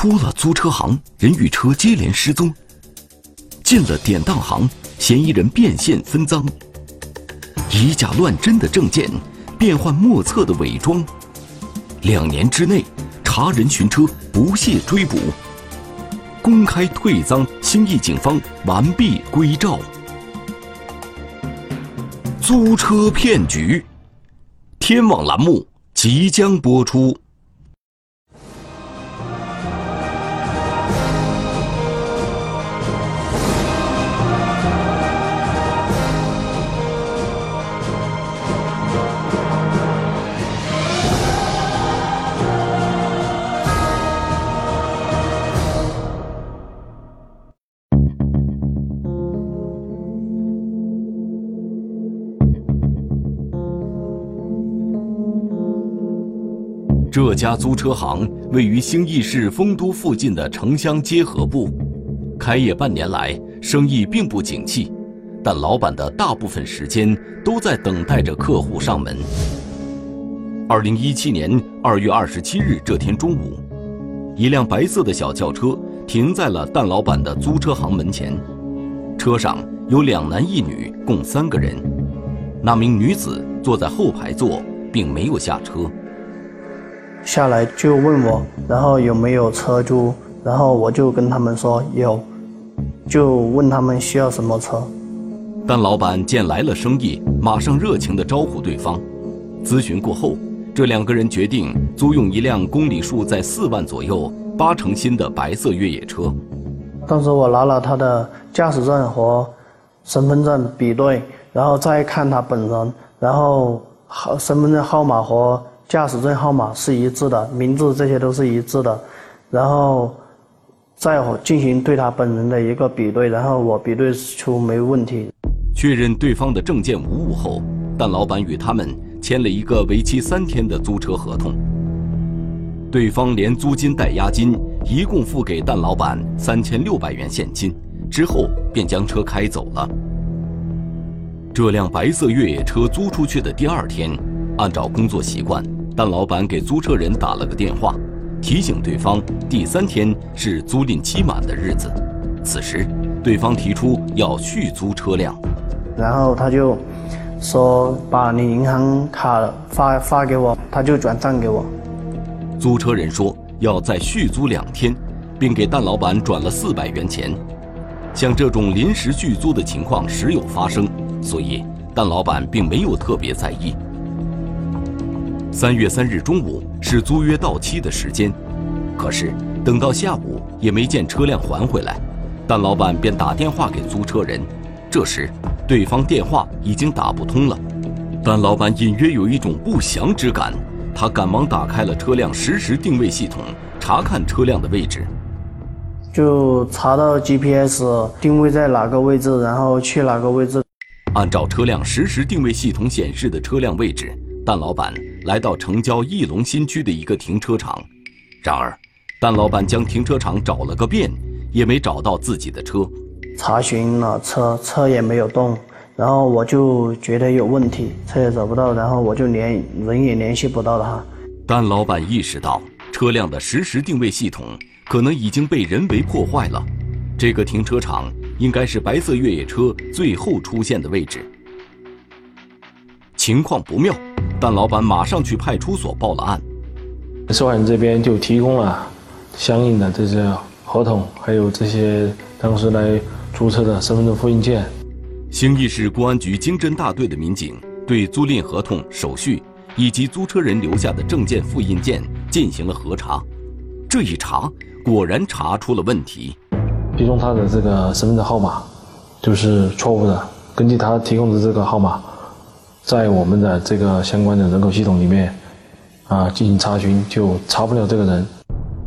出了租车行，人与车接连失踪；进了典当行，嫌疑人变现分赃。以假乱真的证件，变幻莫测的伪装。两年之内，查人寻车，不懈追捕。公开退赃，兴义警方完璧归赵。租车骗局，天网栏目即将播出。这家租车行位于兴义市丰都附近的城乡结合部，开业半年来生意并不景气，但老板的大部分时间都在等待着客户上门。二零一七年二月二十七日这天中午，一辆白色的小轿车停在了蛋老板的租车行门前，车上有两男一女，共三个人，那名女子坐在后排座，并没有下车。下来就问我，然后有没有车租，然后我就跟他们说有，就问他们需要什么车。但老板见来了生意，马上热情地招呼对方。咨询过后，这两个人决定租用一辆公里数在四万左右、八成新的白色越野车。当时我拿了他的驾驶证和身份证比对，然后再看他本人，然后号身份证号码和。驾驶证号码是一致的，名字这些都是一致的，然后再进行对他本人的一个比对，然后我比对出没问题。确认对方的证件无误后，蛋老板与他们签了一个为期三天的租车合同。对方连租金带押金，一共付给蛋老板三千六百元现金，之后便将车开走了。这辆白色越野车租出去的第二天，按照工作习惯。但老板给租车人打了个电话，提醒对方第三天是租赁期满的日子。此时，对方提出要续租车辆，然后他就说把你银行卡发发给我，他就转账给我。租车人说要再续租两天，并给蛋老板转了四百元钱。像这种临时续租的情况时有发生，所以蛋老板并没有特别在意。三月三日中午是租约到期的时间，可是等到下午也没见车辆还回来，但老板便打电话给租车人，这时对方电话已经打不通了，但老板隐约有一种不祥之感，他赶忙打开了车辆实时定位系统，查看车辆的位置，就查到 GPS 定位在哪个位置，然后去哪个位置，按照车辆实时定位系统显示的车辆位置。但老板来到城郊翼龙新区的一个停车场，然而，蛋老板将停车场找了个遍，也没找到自己的车。查询了车，车也没有动，然后我就觉得有问题，车也找不到，然后我就连人也联系不到他。蛋老板意识到车辆的实时定位系统可能已经被人为破坏了，这个停车场应该是白色越野车最后出现的位置。情况不妙。但老板马上去派出所报了案，受害人这边就提供了相应的这些合同，还有这些当时来租车的身份证复印件。兴义市公安局经侦大队的民警对租赁合同、手续以及租车人留下的证件复印件进行了核查，这一查果然查出了问题，其中他的这个身份证号码就是错误的，根据他提供的这个号码。在我们的这个相关的人口系统里面，啊，进行查询就查不了这个人。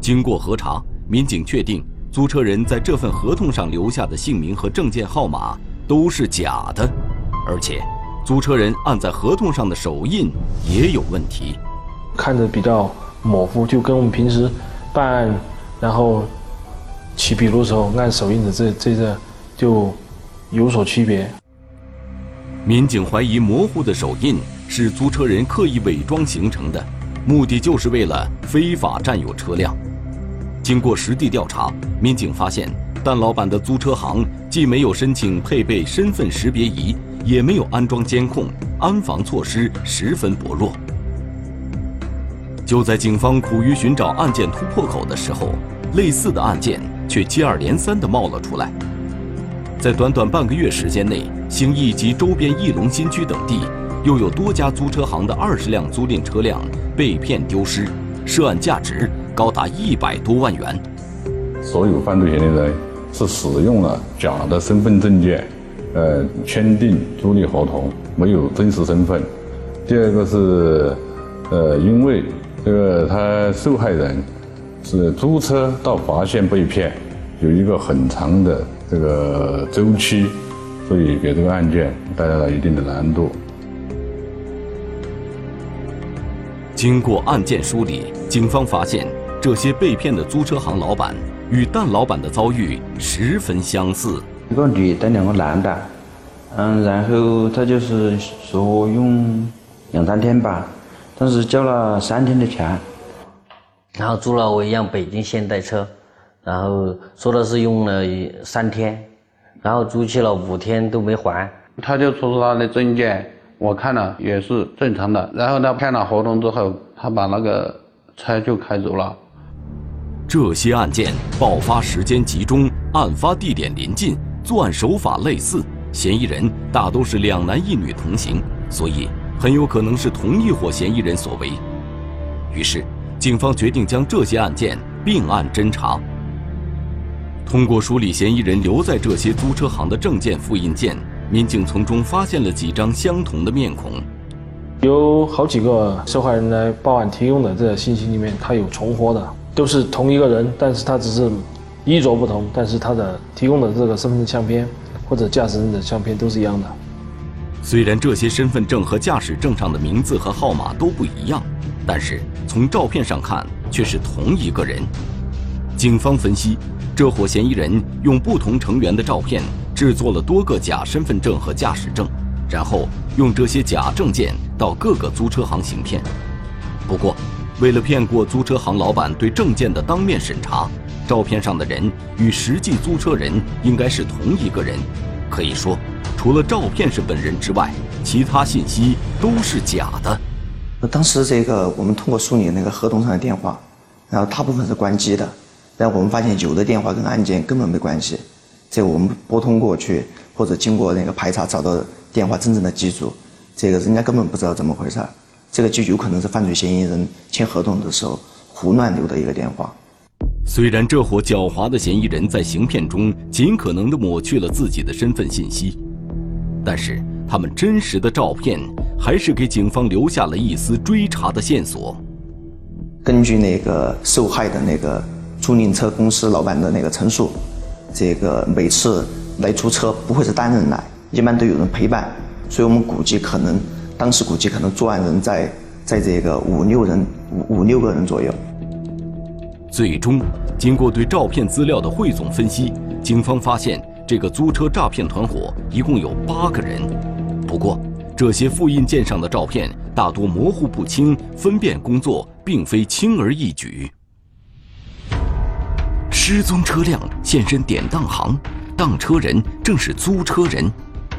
经过核查，民警确定租车人在这份合同上留下的姓名和证件号码都是假的，而且租车人按在合同上的手印也有问题，看着比较模糊，就跟我们平时办案然后起笔录时候按手印的这这个就有所区别。民警怀疑模糊的手印是租车人刻意伪装形成的，目的就是为了非法占有车辆。经过实地调查，民警发现，蛋老板的租车行既没有申请配备身份识别仪，也没有安装监控，安防措施十分薄弱。就在警方苦于寻找案件突破口的时候，类似的案件却接二连三地冒了出来。在短短半个月时间内，兴义及周边义龙新区等地，又有多家租车行的二十辆租赁车辆被骗丢失，涉案价值。高达一百多万元。所有犯罪嫌疑人是使用了假的身份证件，呃，签订租赁合同，没有真实身份。第二个是，呃，因为这个他受害人是租车到发现被骗，有一个很长的这个周期，所以给这个案件带来了一定的难度。经过案件梳理，警方发现。这些被骗的租车行老板与蛋老板的遭遇十分相似。一个女的，两个男的，嗯，然后他就是说用两三天吧，但是交了三天的钱，然后租了我一辆北京现代车，然后说的是用了三天，然后租期了五天都没还。他就出示他的证件，我看了也是正常的。然后他签了合同之后，他把那个车就开走了。这些案件爆发时间集中，案发地点临近，作案手法类似，嫌疑人大都是两男一女同行，所以很有可能是同一伙嫌疑人所为。于是，警方决定将这些案件并案侦查。通过梳理嫌疑人留在这些租车行的证件复印件，民警从中发现了几张相同的面孔。有好几个受害人来报案提供的这个信息里面，他有重合的。都是同一个人，但是他只是衣着不同，但是他的提供的这个身份证相片或者驾驶证的相片都是一样的。虽然这些身份证和驾驶证上的名字和号码都不一样，但是从照片上看却是同一个人。警方分析，这伙嫌疑人用不同成员的照片制作了多个假身份证和驾驶证，然后用这些假证件到各个租车行行骗。不过，为了骗过租车行老板对证件的当面审查，照片上的人与实际租车人应该是同一个人。可以说，除了照片是本人之外，其他信息都是假的。当时这个我们通过梳理那个合同上的电话，然后大部分是关机的，然后我们发现有的电话跟案件根本没关系。这个我们拨通过去，或者经过那个排查找到电话真正的机主，这个人家根本不知道怎么回事儿。这个就有可能是犯罪嫌疑人签合同的时候胡乱留的一个电话。虽然这伙狡猾的嫌疑人在行骗中尽可能的抹去了自己的身份信息，但是他们真实的照片还是给警方留下了一丝追查的线索。根据那个受害的那个租赁车公司老板的那个陈述，这个每次来租车不会是单人来，一般都有人陪伴，所以我们估计可能。当时估计可能作案人在在这个五六人五五六个人左右。最终，经过对照片资料的汇总分析，警方发现这个租车诈骗团伙一共有八个人。不过，这些复印件上的照片大多模糊不清，分辨工作并非轻而易举。失踪车辆现身典当行，当车人正是租车人。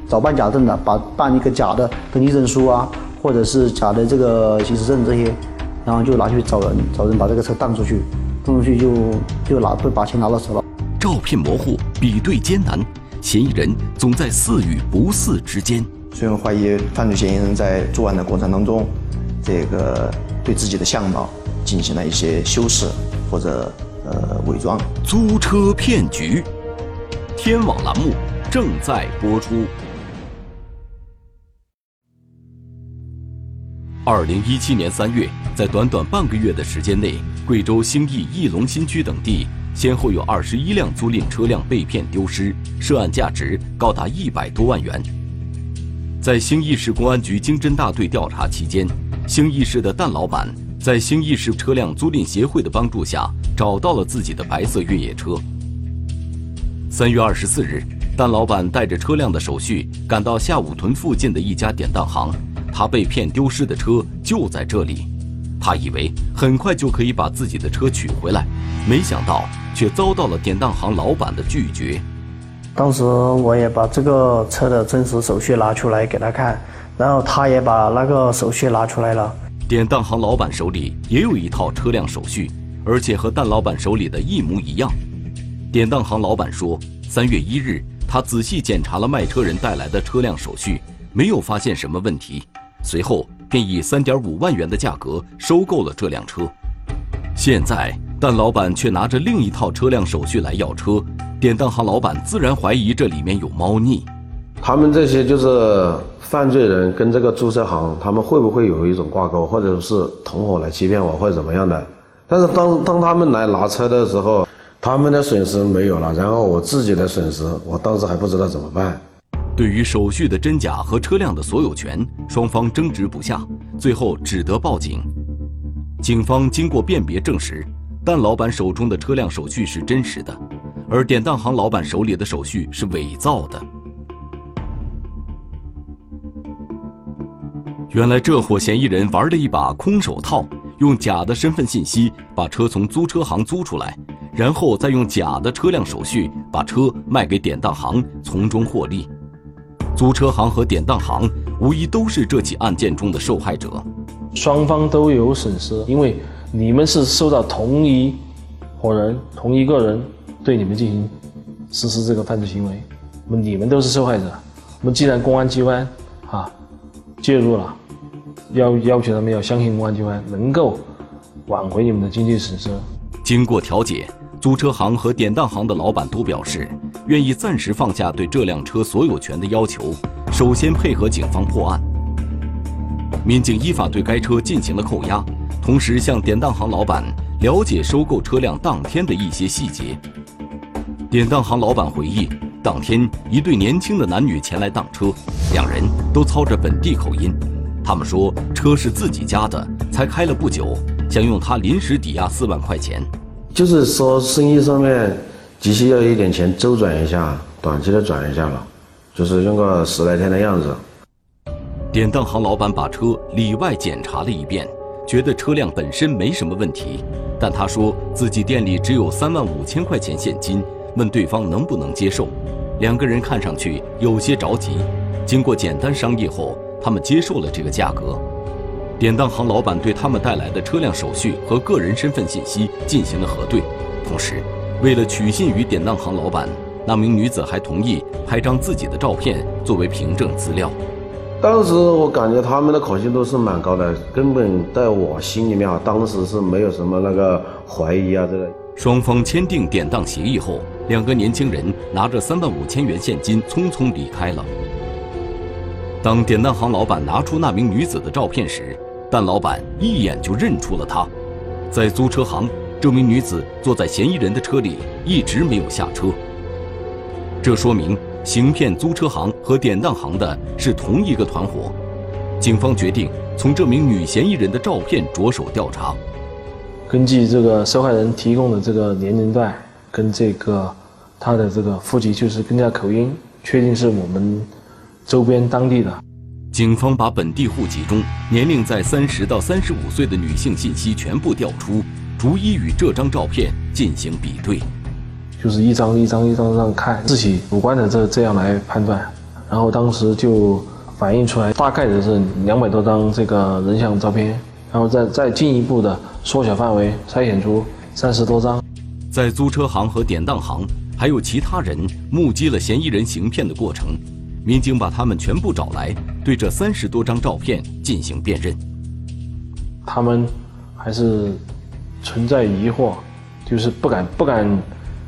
找办假证的，把办一个假的登记证书啊，或者是假的这个行驶证这些，然后就拿去找人，找人把这个车当出去，当出去就就拿会把钱拿到手了。照片模糊，比对艰难，嫌疑人总在似与不似之间。所以我怀疑犯罪嫌疑人在作案的过程当中，这个对自己的相貌进行了一些修饰或者呃伪装。租车骗局，天网栏目正在播出。二零一七年三月，在短短半个月的时间内，贵州兴义、义龙新区等地先后有二十一辆租赁车辆被骗丢失，涉案价值高达一百多万元。在兴义市公安局经侦大队调查期间，兴义市的蛋老板在兴义市车辆租赁协会的帮助下，找到了自己的白色越野车。三月二十四日，蛋老板带着车辆的手续赶到下武屯附近的一家典当行。他被骗丢失的车就在这里，他以为很快就可以把自己的车取回来，没想到却遭到了典当行老板的拒绝。当时我也把这个车的真实手续拿出来给他看，然后他也把那个手续拿出来了。典当行老板手里也有一套车辆手续，而且和蛋老板手里的一模一样。典当行老板说，三月一日，他仔细检查了卖车人带来的车辆手续，没有发现什么问题。随后便以三点五万元的价格收购了这辆车。现在蛋老板却拿着另一套车辆手续来要车，典当行老板自然怀疑这里面有猫腻。他们这些就是犯罪人跟这个租车行，他们会不会有一种挂钩，或者是同伙来欺骗我，或者怎么样的？但是当当他们来拿车的时候，他们的损失没有了，然后我自己的损失，我当时还不知道怎么办。对于手续的真假和车辆的所有权，双方争执不下，最后只得报警。警方经过辨别证实，蛋老板手中的车辆手续是真实的，而典当行老板手里的手续是伪造的。原来这伙嫌疑人玩了一把空手套，用假的身份信息把车从租车行租出来，然后再用假的车辆手续把车卖给典当行，从中获利。租车行和典当行无疑都是这起案件中的受害者，双方都有损失，因为你们是受到同一伙人、同一个人对你们进行实施这个犯罪行为，那么你们都是受害者。那么既然公安机关啊介入了。要要求他们要相信公安机关能够挽回你们的经济损失。经过调解，租车行和典当行的老板都表示愿意暂时放下对这辆车所有权的要求，首先配合警方破案。民警依法对该车进行了扣押，同时向典当行老板了解收购车辆当天的一些细节。典当行老板回忆，当天一对年轻的男女前来当车，两人都操着本地口音。他们说车是自己家的，才开了不久，想用它临时抵押四万块钱。就是说生意上面急需要一点钱周转一下，短期的转一下了，就是用个十来天的样子。典当行老板把车里外检查了一遍，觉得车辆本身没什么问题，但他说自己店里只有三万五千块钱现金，问对方能不能接受。两个人看上去有些着急，经过简单商议后。他们接受了这个价格，典当行老板对他们带来的车辆手续和个人身份信息进行了核对，同时，为了取信于典当行老板，那名女子还同意拍张自己的照片作为凭证资料。当时我感觉他们的可信度是蛮高的，根本在我心里面啊，当时是没有什么那个怀疑啊这个。双方签订典当协议后，两个年轻人拿着三万五千元现金匆匆离开了。当典当行老板拿出那名女子的照片时，蛋老板一眼就认出了她。在租车行，这名女子坐在嫌疑人的车里，一直没有下车。这说明行骗租车行和典当行的是同一个团伙。警方决定从这名女嫌疑人的照片着手调查。根据这个受害人提供的这个年龄段跟这个她的这个户籍，就是跟这口音，确定是我们。周边当地的。警方把本地户籍中年龄在三十到三十五岁的女性信息全部调出，逐一与这张照片进行比对，就是一张一张一张张看自己五官的这这样来判断，然后当时就反映出来大概的是两百多张这个人像照片，然后再再进一步的缩小范围，筛选出三十多张，在租车行和典当行还有其他人目击了嫌疑人行骗的过程。民警把他们全部找来，对这三十多张照片进行辨认。他们还是存在疑惑，就是不敢不敢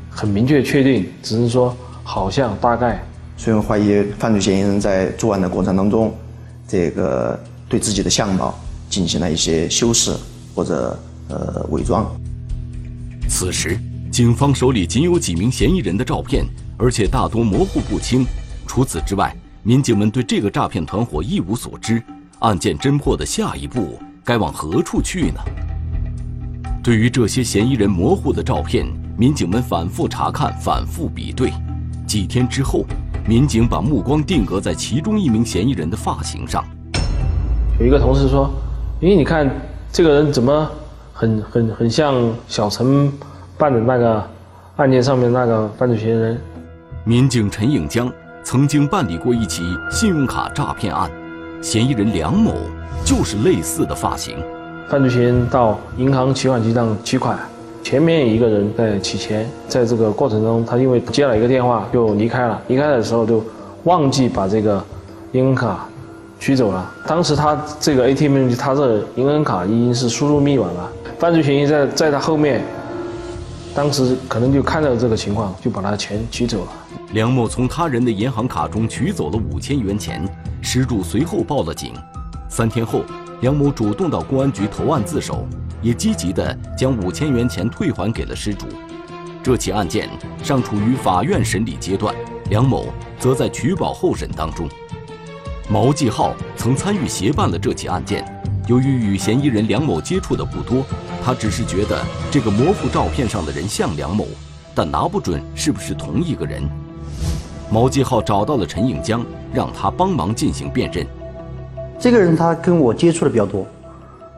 很明确确定，只是说好像大概。所以怀疑犯罪嫌疑人在作案的过程当中，这个对自己的相貌进行了一些修饰或者呃伪装。此时，警方手里仅有几名嫌疑人的照片，而且大多模糊不清。除此之外，民警们对这个诈骗团伙一无所知。案件侦破的下一步该往何处去呢？对于这些嫌疑人模糊的照片，民警们反复查看、反复比对。几天之后，民警把目光定格在其中一名嫌疑人的发型上。有一个同事说：“咦你看这个人怎么很很很像小陈办的那个案件上面那个犯罪嫌疑人？民警陈颖江曾经办理过一起信用卡诈骗案，嫌疑人梁某就是类似的发型。犯罪嫌疑人到银行取款机上取款，前面一个人在取钱，在这个过程中，他因为接了一个电话就离开了，离开的时候就忘记把这个银行卡取走了。当时他这个 ATM 机，他这银行卡已经是输入密码了，犯罪嫌疑人在在他后面，当时可能就看到这个情况，就把他的钱取走了。梁某从他人的银行卡中取走了五千元钱，失主随后报了警。三天后，梁某主动到公安局投案自首，也积极地将五千元钱退还给了失主。这起案件尚处于法院审理阶段，梁某则在取保候审当中。毛继浩曾参与协办了这起案件，由于与嫌疑人梁某接触的不多，他只是觉得这个模糊照片上的人像梁某，但拿不准是不是同一个人。毛继浩找到了陈应江，让他帮忙进行辨认。这个人他跟我接触的比较多，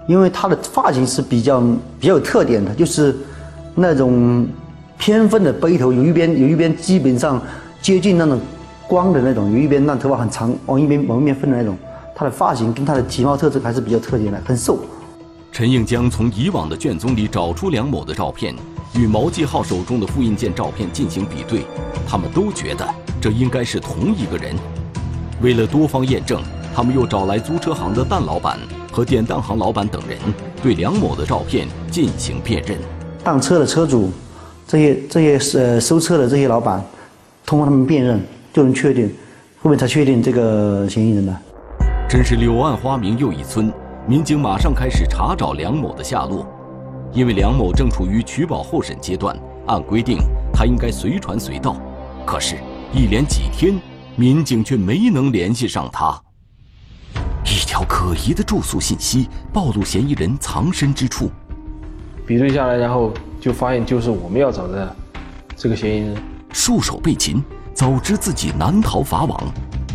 因为他的发型是比较比较有特点的，就是那种偏分的背头，有一边有一边基本上接近那种光的那种，有一边那头发很长，往一边往一边分的那种。他的发型跟他的体貌特征还是比较特点的，很瘦。陈应江从以往的卷宗里找出梁某的照片，与毛继浩手中的复印件照片进行比对，他们都觉得这应该是同一个人。为了多方验证，他们又找来租车行的蛋老板和典当行老板等人，对梁某的照片进行辨认。当车的车主，这些这些呃收车的这些老板，通过他们辨认，就能确定，后面才确定这个嫌疑人的。真是柳暗花明又一村，民警马上开始查找梁某的下落。因为梁某正处于取保候审阶段，按规定他应该随传随到，可是，一连几天，民警却没能联系上他。一条可疑的住宿信息暴露嫌疑人藏身之处。比对下来，然后就发现就是我们要找的这个嫌疑人。束手被擒，早知自己难逃法网。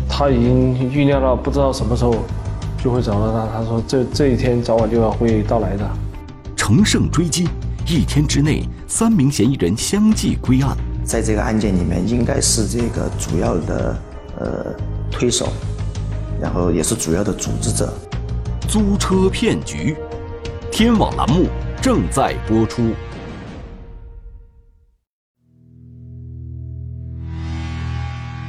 他已经预料到不知道什么时候就会找到他。他说这这一天早晚就要会到来的。乘胜追击，一天之内，三名嫌疑人相继归案。在这个案件里面，应该是这个主要的呃推手，然后也是主要的组织者。租车骗局，天网栏目正在播出。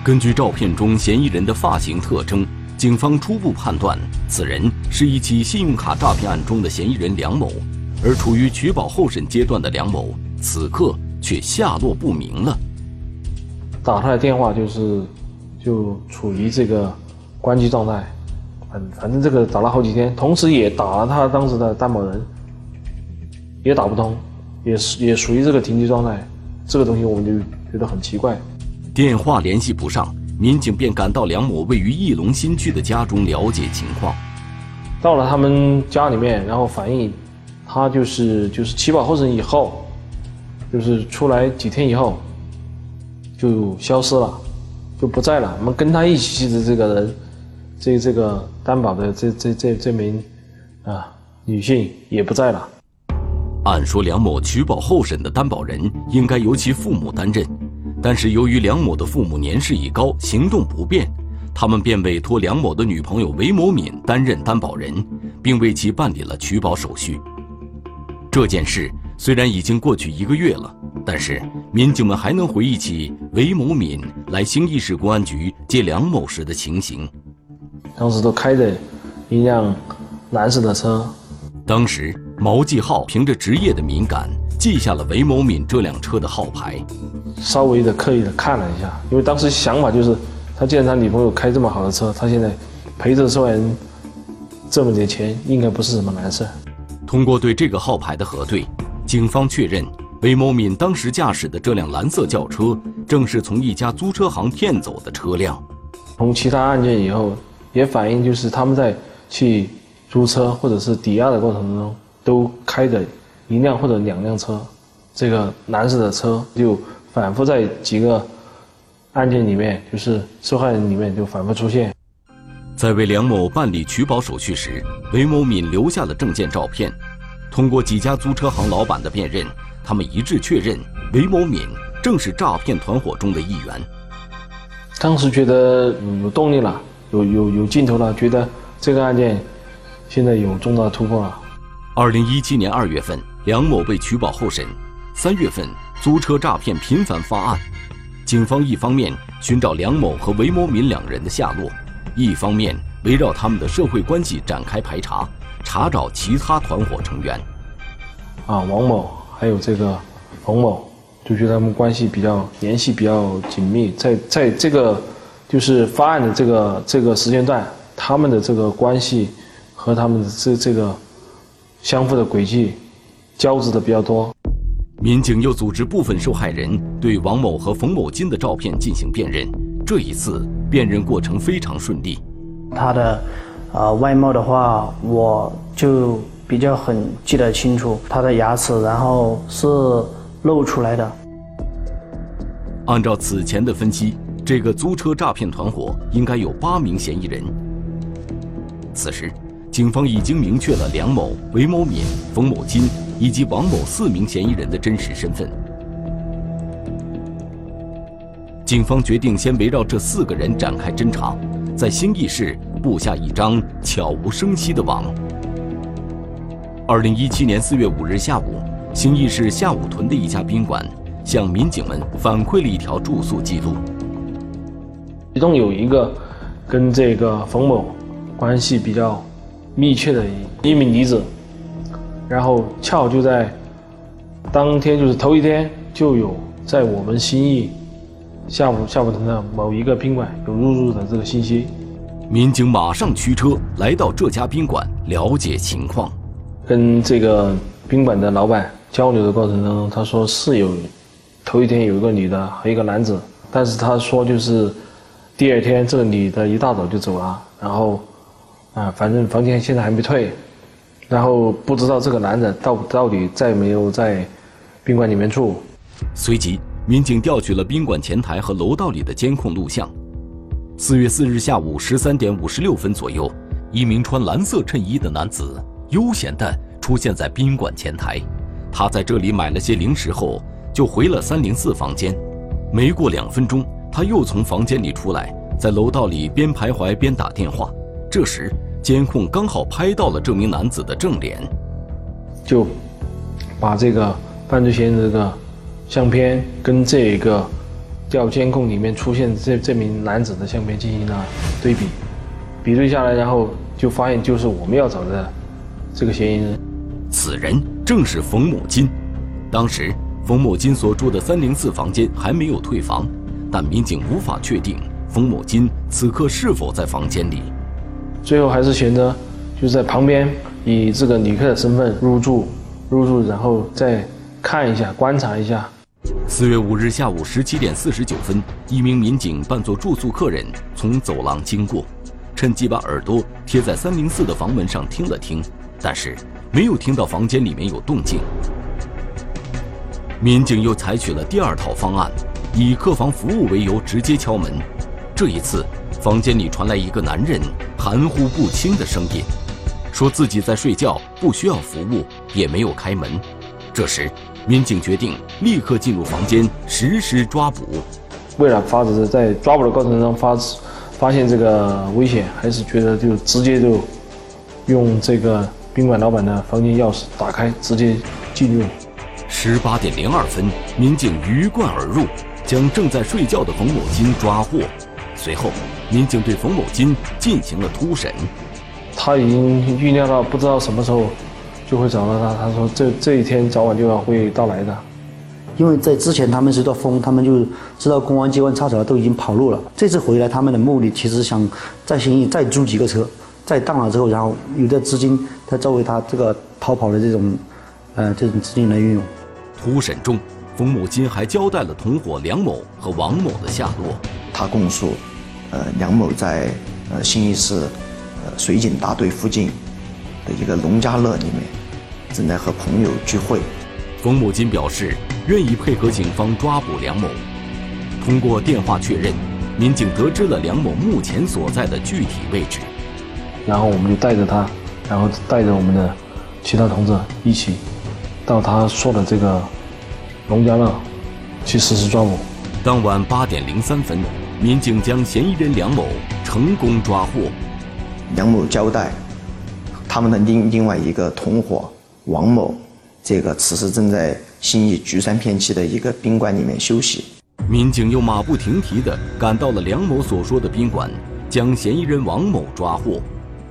根据照片中嫌疑人的发型特征，警方初步判断，此人是一起信用卡诈骗案中的嫌疑人梁某。而处于取保候审阶段的梁某，此刻却下落不明了。打他的电话就是，就处于这个关机状态。反反正这个打了好几天，同时也打了他当时的担保人，也打不通，也是也属于这个停机状态。这个东西我们就觉得很奇怪。电话联系不上，民警便赶到梁某位于翼龙新区的家中了解情况。到了他们家里面，然后反映，他就是就是取保候审以后，就是出来几天以后，就消失了，就不在了。我们跟他一起的这个人，这这个担保的这这这这名啊女性也不在了。按说梁某取保候审的担保人应该由其父母担任。但是由于梁某的父母年事已高，行动不便，他们便委托梁某的女朋友韦某敏担任担保人，并为其办理了取保手续。这件事虽然已经过去一个月了，但是民警们还能回忆起韦某敏来兴义市公安局接梁某时的情形。当时都开着一辆蓝色的车，当时毛继浩凭着职业的敏感。记下了韦某敏这辆车的号牌，稍微的刻意的看了一下，因为当时想法就是，他既然他女朋友开这么好的车，他现在陪着受害人这么点钱，应该不是什么难事。通过对这个号牌的核对，警方确认韦某敏当时驾驶的这辆蓝色轿车，正是从一家租车行骗走的车辆。从其他案件以后，也反映就是他们在去租车或者是抵押的过程中，都开着。一辆或者两辆车，这个蓝色的车就反复在几个案件里面，就是受害人里面就反复出现。在为梁某办理取保手续时，韦某敏留下了证件照片。通过几家租车行老板的辨认，他们一致确认韦某敏正是诈骗团伙中的一员。当时觉得有动力了，有有有劲头了，觉得这个案件现在有重大突破了。二零一七年二月份，梁某被取保候审。三月份，租车诈骗频繁发案，警方一方面寻找梁某和韦某敏两人的下落，一方面围绕他们的社会关系展开排查，查找其他团伙成员。啊，王某还有这个冯某，就觉得他们关系比较联系比较紧密，在在这个就是发案的这个这个时间段，他们的这个关系和他们的这这个相互的轨迹交织的比较多。民警又组织部分受害人对王某和冯某金的照片进行辨认，这一次辨认过程非常顺利。他的，呃，外貌的话，我就比较很记得清楚，他的牙齿然后是露出来的。按照此前的分析，这个租车诈骗团伙应该有八名嫌疑人。此时，警方已经明确了梁某、韦某敏、冯某金。以及王某四名嫌疑人的真实身份，警方决定先围绕这四个人展开侦查，在兴义市布下一张悄无声息的网。二零一七年四月五日下午，兴义市下午屯的一家宾馆向民警们反馈了一条住宿记录，其中有一个跟这个冯某关系比较密切的一名女子。然后恰好就在当天，就是头一天，就有在我们兴义下午下午的某一个宾馆有入住的这个信息。民警马上驱车来到这家宾馆了解情况。跟这个宾馆的老板交流的过程当中，他说是有头一天有一个女的和一个男子，但是他说就是第二天这个女的一大早就走了，然后啊，反正房间现在还没退。然后不知道这个男的到到底在没有在宾馆里面住。随即，民警调取了宾馆前台和楼道里的监控录像。四月四日下午十三点五十六分左右，一名穿蓝色衬衣的男子悠闲地出现在宾馆前台。他在这里买了些零食后，就回了三零四房间。没过两分钟，他又从房间里出来，在楼道里边徘徊边打电话。这时，监控刚好拍到了这名男子的正脸，就把这个犯罪嫌疑人的相片跟这一个调监控里面出现这这名男子的相片进行了对比，比对下来，然后就发现就是我们要找的这个嫌疑人，此人正是冯某金。当时冯某金所住的三零四房间还没有退房，但民警无法确定冯某金此刻是否在房间里。最后还是选择就在旁边以这个旅客的身份入住，入住然后再看一下观察一下。四月五日下午十七点四十九分，一名民警扮作住宿客人从走廊经过，趁机把耳朵贴在三零四的房门上听了听，但是没有听到房间里面有动静。民警又采取了第二套方案，以客房服务为由直接敲门，这一次。房间里传来一个男人含糊不清的声音，说自己在睡觉，不需要服务，也没有开门。这时，民警决定立刻进入房间实施抓捕。为了防止在抓捕的过程中发发现这个危险，还是觉得就直接就用这个宾馆老板的房间钥匙打开，直接进入。十八点零二分，民警鱼贯而入，将正在睡觉的冯某金抓获。随后，民警对冯某金进行了突审。他已经预料到不知道什么时候就会找到他。他说：“这这一天早晚就要会到来的。”因为在之前他们是道风，他们就知道公安机关查找都已经跑路了。这次回来，他们的目的其实想在兴义再租几个车，再当了之后，然后有的资金他作为他这个逃跑的这种，呃，这种资金来运用。突审中，冯某金还交代了同伙梁某和王某的下落。他供述。呃，梁某在呃兴义市呃水警大队附近的一个农家乐里面，正在和朋友聚会。冯某金表示愿意配合警方抓捕梁某。通过电话确认，民警得知了梁某目前所在的具体位置。然后我们就带着他，然后带着我们的其他同志一起到他说的这个农家乐去实施抓捕。当晚八点零三分，民警将嫌疑人梁某成功抓获。梁某交代，他们的另另外一个同伙王某，这个此时正在兴义菊山片区的一个宾馆里面休息。民警又马不停蹄地赶到了梁某所说的宾馆，将嫌疑人王某抓获。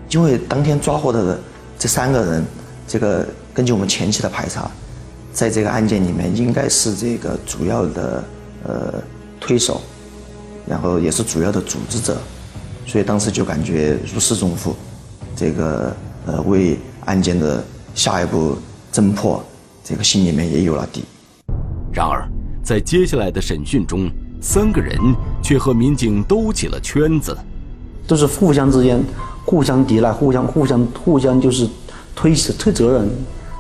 因为当天抓获的这三个人，这个根据我们前期的排查，在这个案件里面应该是这个主要的呃推手，然后也是主要的组织者，所以当时就感觉如释重负，这个呃为案件的下一步侦破，这个心里面也有了底。然而，在接下来的审讯中，三个人却和民警兜起了圈子，都是互相之间。互相抵赖，互相互相互相就是推推责任，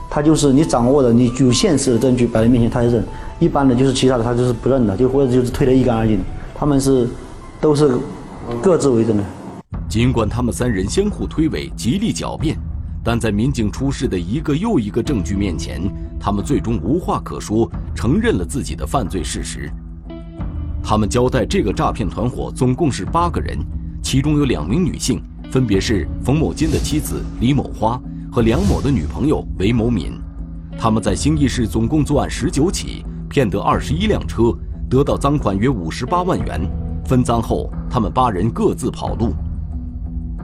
他就是你掌握的你具有现实的证据摆在面前，他就认；一般的就是其他的他就是不认的，就或者就是推得一干二净。他们是都是各自为政的。尽管他们三人相互推诿，极力狡辩，但在民警出示的一个又一个证据面前，他们最终无话可说，承认了自己的犯罪事实。他们交代，这个诈骗团伙总共是八个人，其中有两名女性。分别是冯某金的妻子李某花和梁某的女朋友韦某敏，他们在兴义市总共作案十九起，骗得二十一辆车，得到赃款约五十八万元。分赃后，他们八人各自跑路。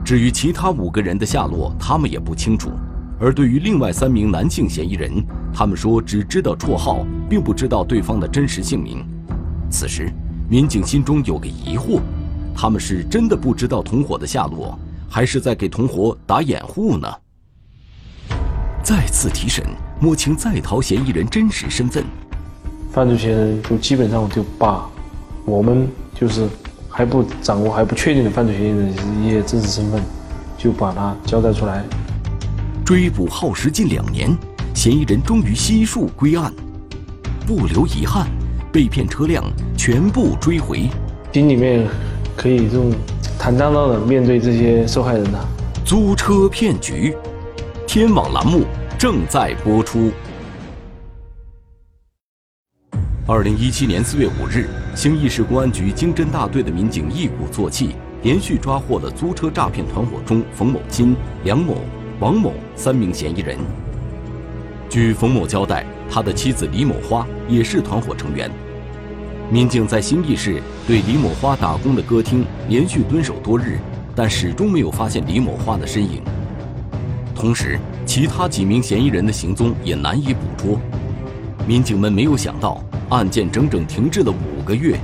至于其他五个人的下落，他们也不清楚。而对于另外三名男性嫌疑人，他们说只知道绰号，并不知道对方的真实姓名。此时，民警心中有个疑惑：他们是真的不知道同伙的下落？还是在给同伙打掩护呢？再次提审，摸清在逃嫌疑人真实身份。犯罪嫌疑人就基本上就把我们就是还不掌握、还不确定的犯罪嫌疑人一些真实身份，就把他交代出来。追捕耗时近两年，嫌疑人终于悉数归案，不留遗憾，被骗车辆全部追回。心里面可以这种。坦荡荡的面对这些受害人呢？租车骗局，天网栏目正在播出。二零一七年四月五日，兴义市公安局经侦大队的民警一鼓作气，连续抓获了租车诈骗团伙中冯某金、梁某、王某三名嫌疑人。据冯某交代，他的妻子李某花也是团伙成员。民警在兴义市对李某花打工的歌厅连续蹲守多日，但始终没有发现李某花的身影。同时，其他几名嫌疑人的行踪也难以捕捉。民警们没有想到，案件整整停滞了五个月。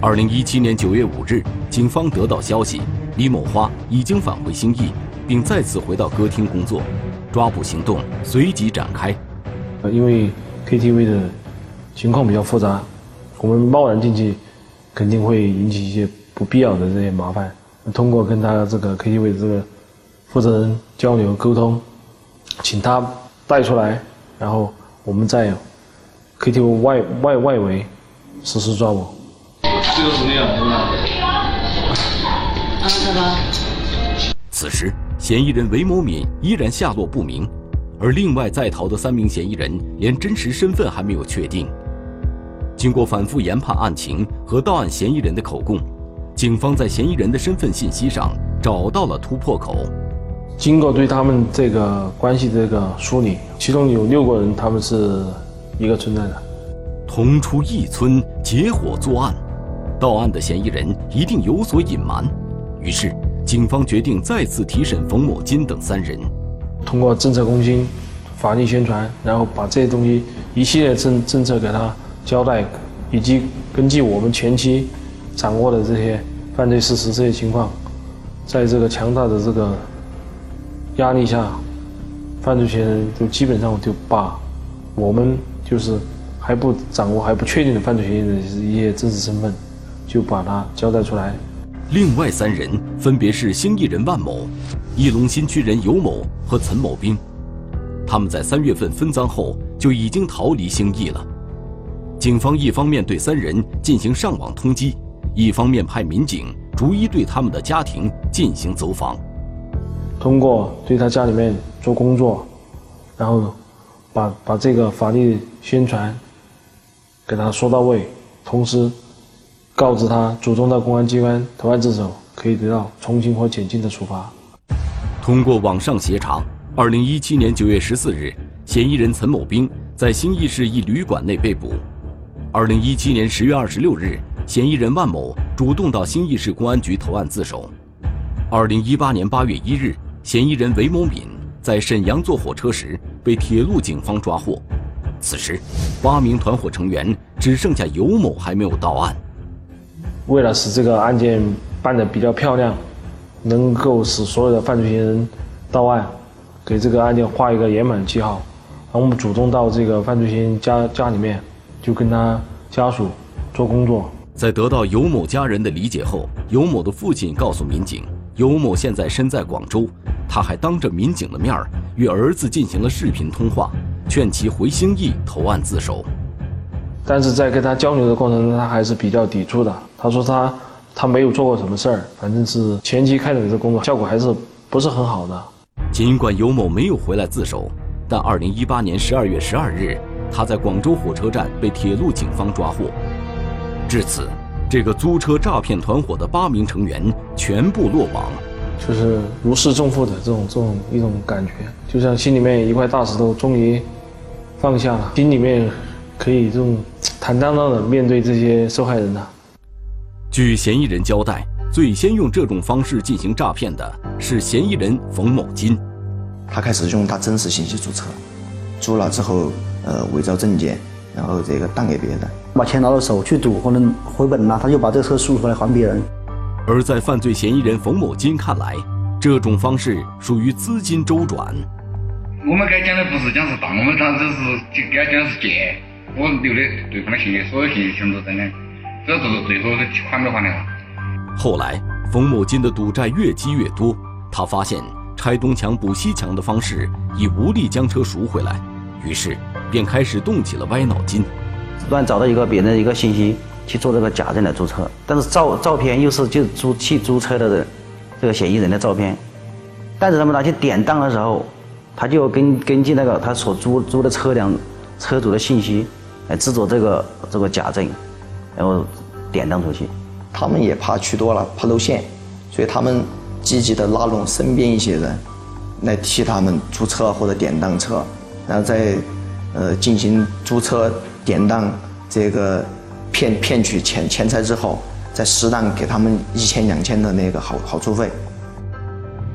二零一七年九月五日，警方得到消息，李某花已经返回兴义，并再次回到歌厅工作，抓捕行动随即展开。呃，因为 KTV 的情况比较复杂。我们贸然进去，肯定会引起一些不必要的这些麻烦。通过跟他这个 KTV 的这个负责人交流沟通，请他带出来，然后我们在 KTV 外外外围实施抓捕。这个是那样，是吧？啊，哥哥。此时，嫌疑人韦某敏依然下落不明，而另外在逃的三名嫌疑人连真实身份还没有确定。经过反复研判案情和到案嫌疑人的口供，警方在嫌疑人的身份信息上找到了突破口。经过对他们这个关系这个梳理，其中有六个人他们是一个村在的，同出一村结伙作案，到案的嫌疑人一定有所隐瞒。于是，警方决定再次提审冯某金等三人，通过政策攻心、法律宣传，然后把这些东西一系列政政策给他。交代，以及根据我们前期掌握的这些犯罪事实、这些情况，在这个强大的这个压力下，犯罪嫌疑人就基本上就把我们就是还不掌握、还不确定的犯罪嫌疑人的一些真实身份，就把他交代出来。另外三人分别是兴义人万某、义龙新区人尤某和岑某兵，他们在三月份分赃后就已经逃离兴义了。警方一方面对三人进行上网通缉，一方面派民警逐一对他们的家庭进行走访，通过对他家里面做工作，然后把把这个法律宣传给他说到位，同时告知他主动到公安机关投案自首，可以得到从轻或减轻的处罚。通过网上协查，二零一七年九月十四日，嫌疑人岑某兵在兴义市一旅馆内被捕。二零一七年十月二十六日，嫌疑人万某主动到兴义市公安局投案自首。二零一八年八月一日，嫌疑人韦某敏在沈阳坐火车时被铁路警方抓获。此时，八名团伙成员只剩下尤某还没有到案。为了使这个案件办得比较漂亮。能够使所有的犯罪嫌疑人到案，给这个案件画一个圆满的记号。然后我们主动到这个犯罪嫌疑人家家里面，就跟他家属做工作。在得到尤某家人的理解后，尤某的父亲告诉民警，尤某现在身在广州，他还当着民警的面与儿子进行了视频通话，劝其回兴义投案自首。但是在跟他交流的过程中，他还是比较抵触的。他说他。他没有做过什么事儿，反正是前期开展的工作效果还是不是很好的。尽管尤某没有回来自首，但二零一八年十二月十二日，他在广州火车站被铁路警方抓获。至此，这个租车诈骗团伙的八名成员全部落网，就是如释重负的这种这种一种感觉，就像心里面一块大石头终于放下了，心里面可以这种坦荡荡的面对这些受害人了。据嫌疑人交代，最先用这种方式进行诈骗的是嫌疑人冯某金。他开始用他真实信息注册，租了之后，呃，伪造证件，然后这个当给别人，把钱拿到手去赌，可能回本了，他就把这车赎出来还别人。而在犯罪嫌疑人冯某金看来，这种方式属于资金周转。我们该讲的不是讲是当，我们讲这是就该讲的是借。我留的对方的信息，所有信息全部真的。这都是最后的还没还的了。后来，冯某金的赌债越积越多，他发现拆东墙补西墙的方式已无力将车赎回来，于是便开始动起了歪脑筋，乱找到一个别人的一个信息去做这个假证来注册，但是照照片又是就租去租车的人这个嫌疑人的照片，但是他们拿去典当的时候，他就根根据那个他所租租的车辆车主的信息来制作这个这个假证。然后典当出去，他们也怕去多了怕露馅，所以他们积极的拉拢身边一些人，来替他们租车或者典当车，然后再呃进行租车典当这个骗骗取钱钱财之后，再适当给他们一千两千的那个好好处费。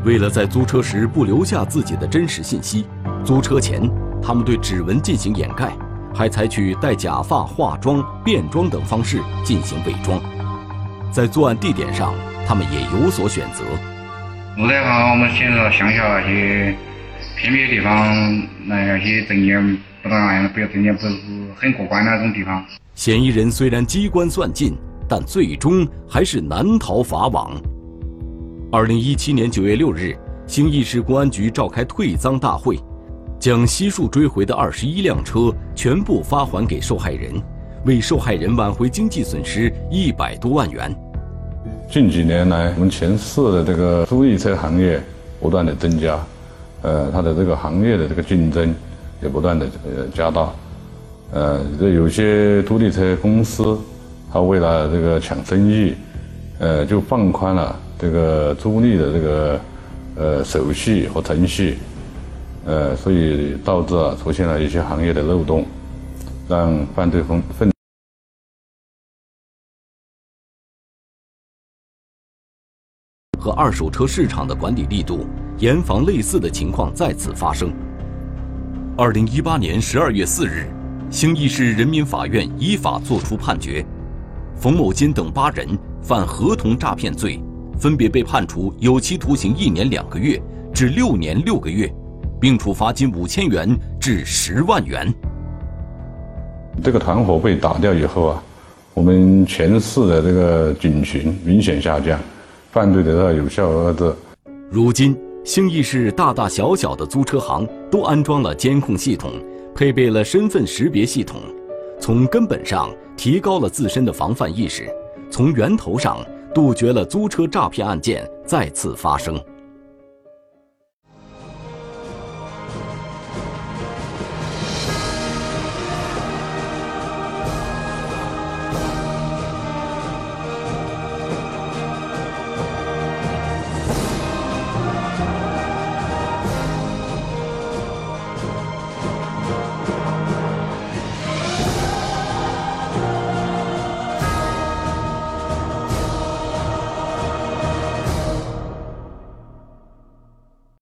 为了在租车时不留下自己的真实信息，租车前他们对指纹进行掩盖。还采取戴假发、化妆、变装等方式进行伪装，在作案地点上，他们也有所选择。路的话，我们选择乡下那些偏僻的地方，那些证件不咋样，不要证件不是很过关那种地方。嫌疑人虽然机关算尽，但最终还是难逃法网。二零一七年九月六日，兴义市公安局召开退赃大会。将悉数追回的二十一辆车全部发还给受害人，为受害人挽回经济损失一百多万元。近几年来，我们全市的这个租赁车行业不断的增加，呃，它的这个行业的这个竞争也不断的呃加大，呃，这有些租赁车公司，它为了这个抢生意，呃，就放宽了这个租赁的这个呃手续和程序。呃，所以导致了出现了一些行业的漏洞，让犯罪分分和二手车市场的管理力度，严防类似的情况再次发生。二零一八年十二月四日，兴义市人民法院依法作出判决，冯某金等八人犯合同诈骗罪，分别被判处有期徒刑一年两个月至六年六个月。并处罚金五千元至十万元。这个团伙被打掉以后啊，我们全市的这个警情明显下降，犯罪得到有效遏制。如今，兴义市大大小小的租车行都安装了监控系统，配备了身份识别系统，从根本上提高了自身的防范意识，从源头上杜绝了租车诈骗案件再次发生。